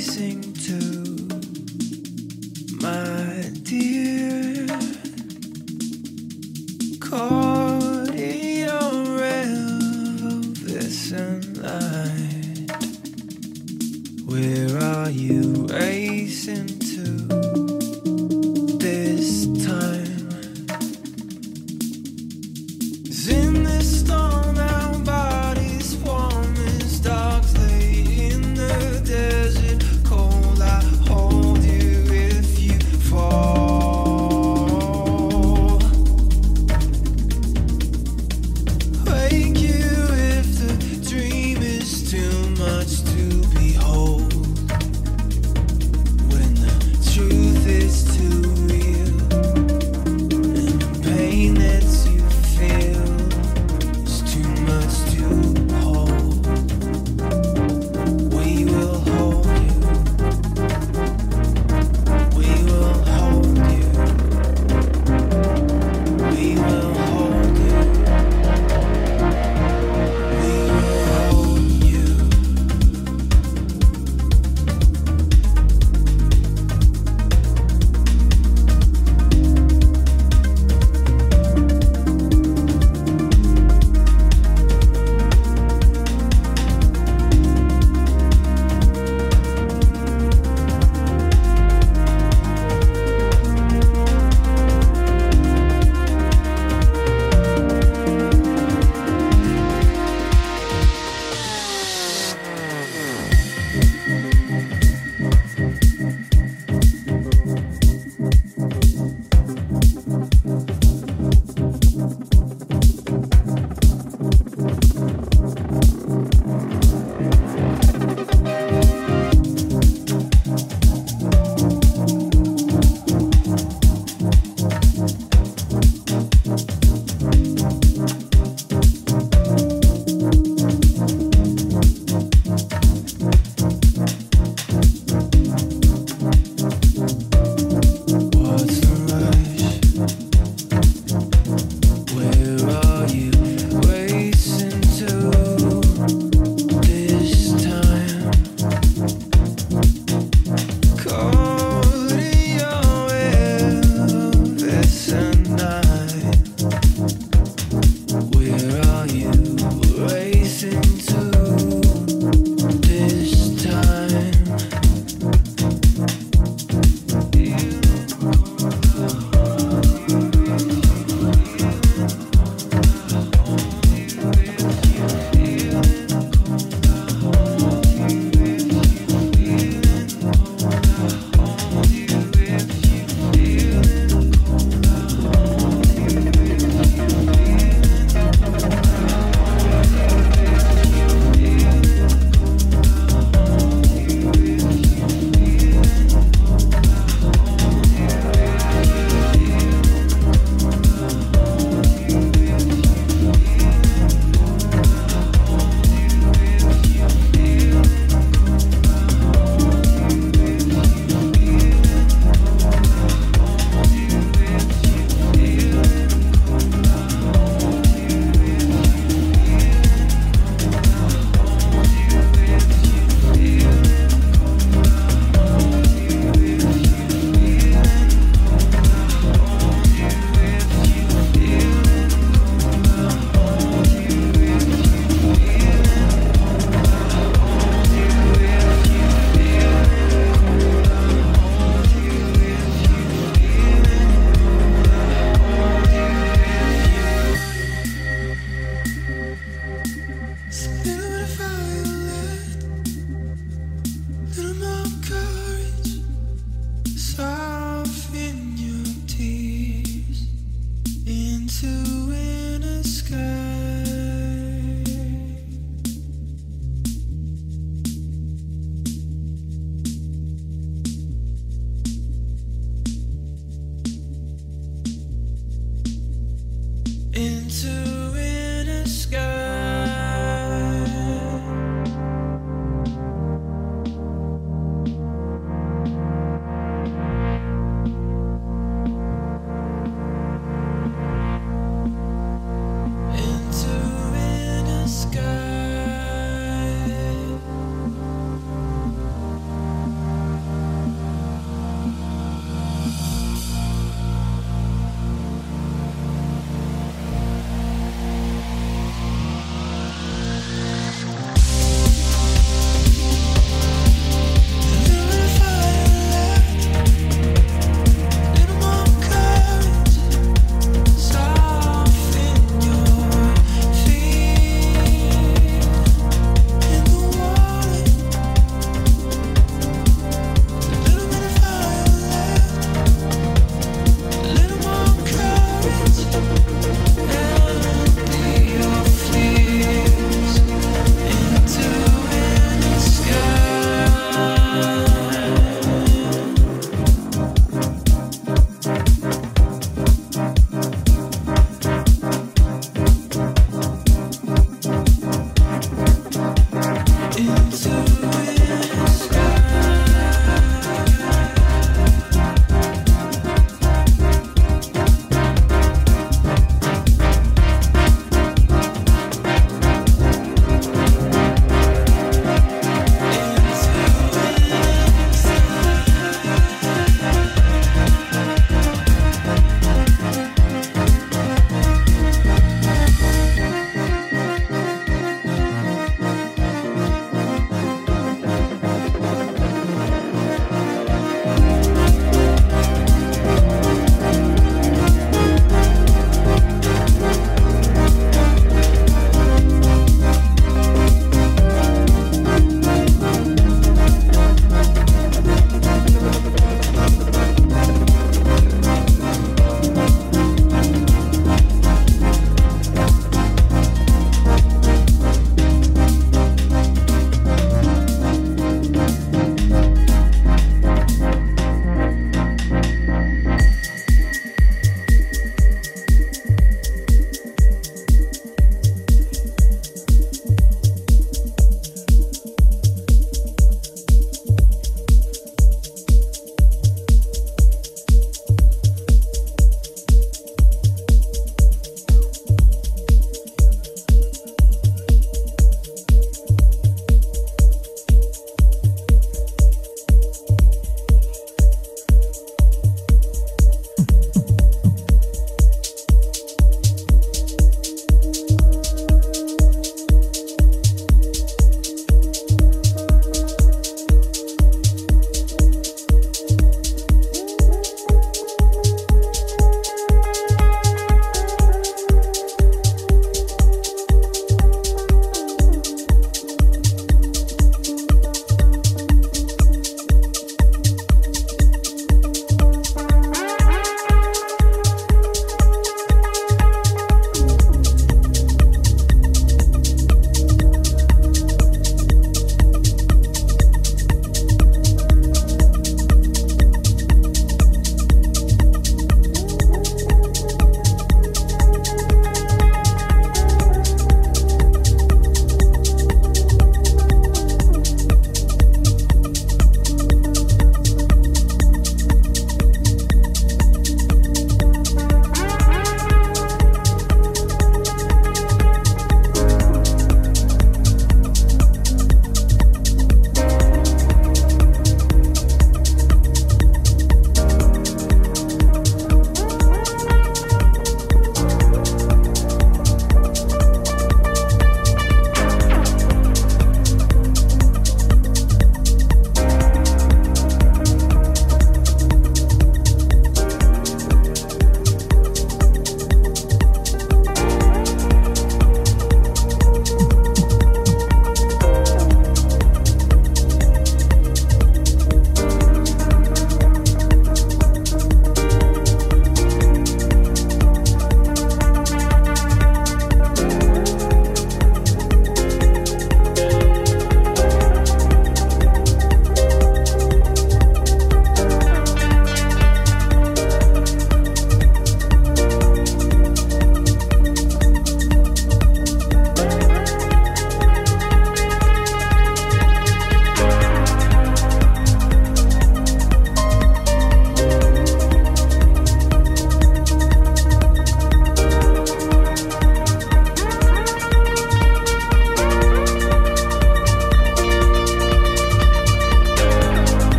racing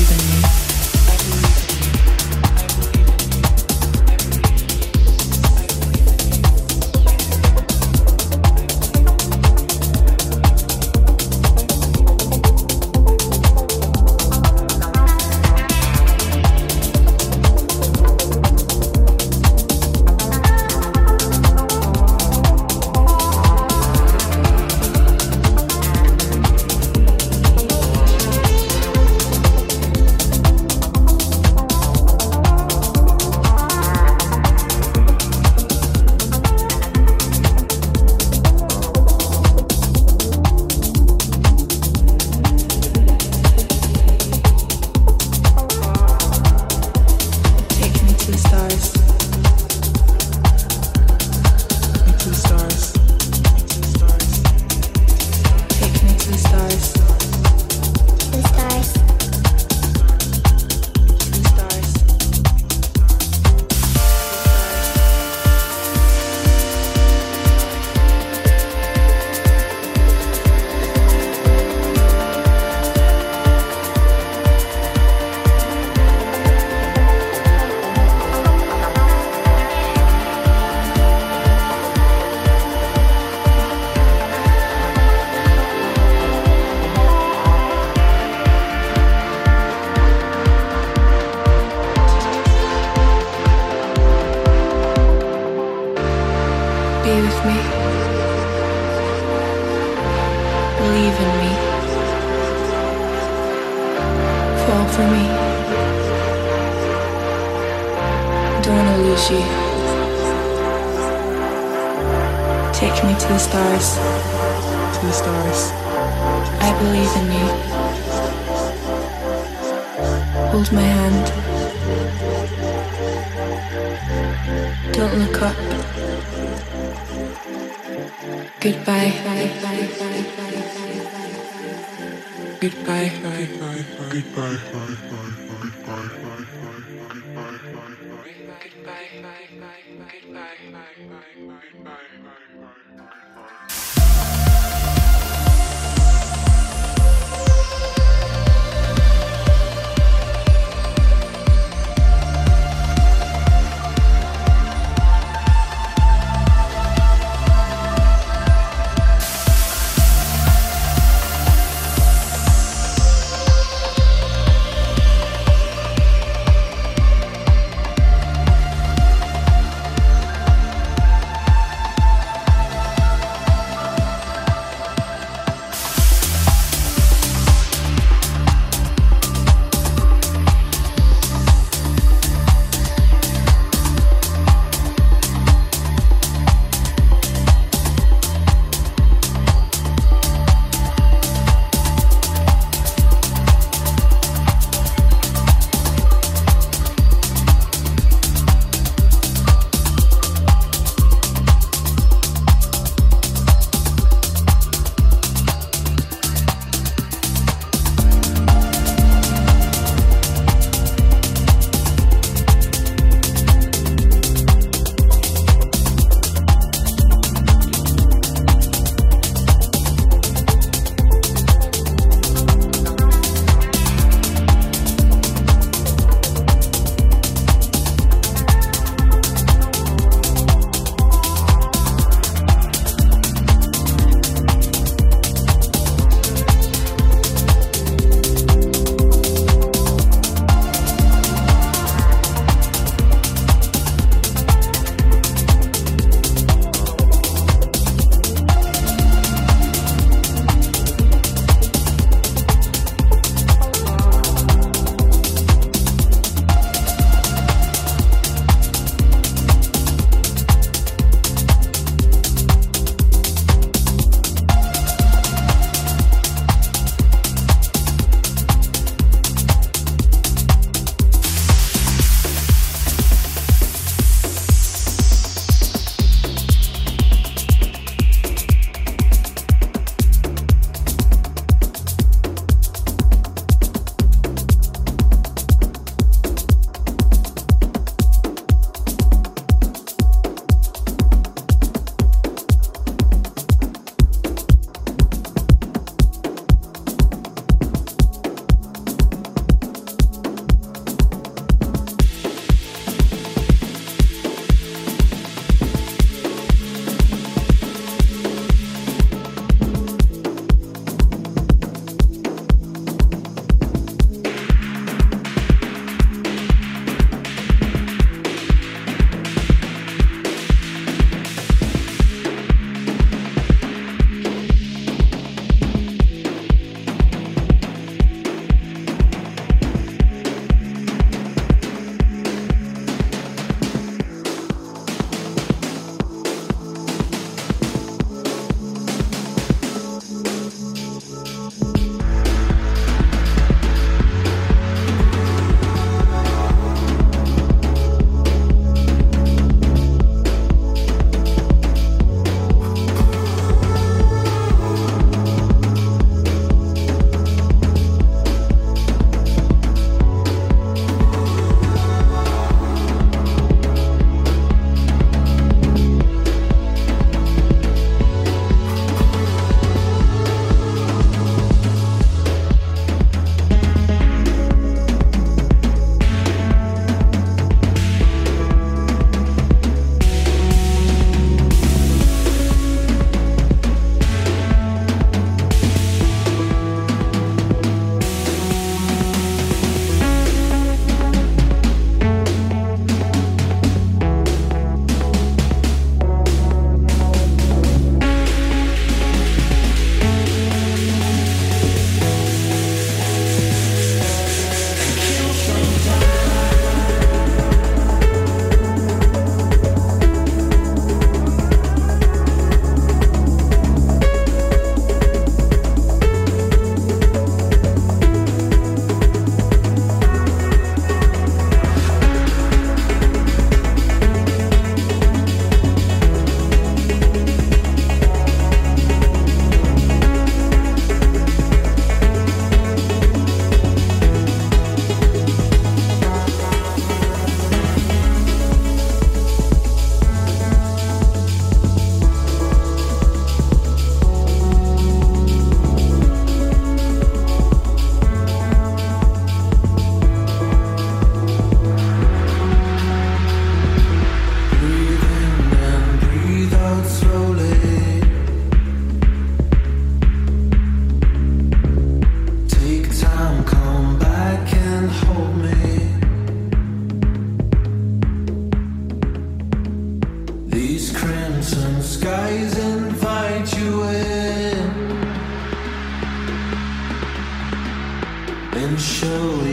you. show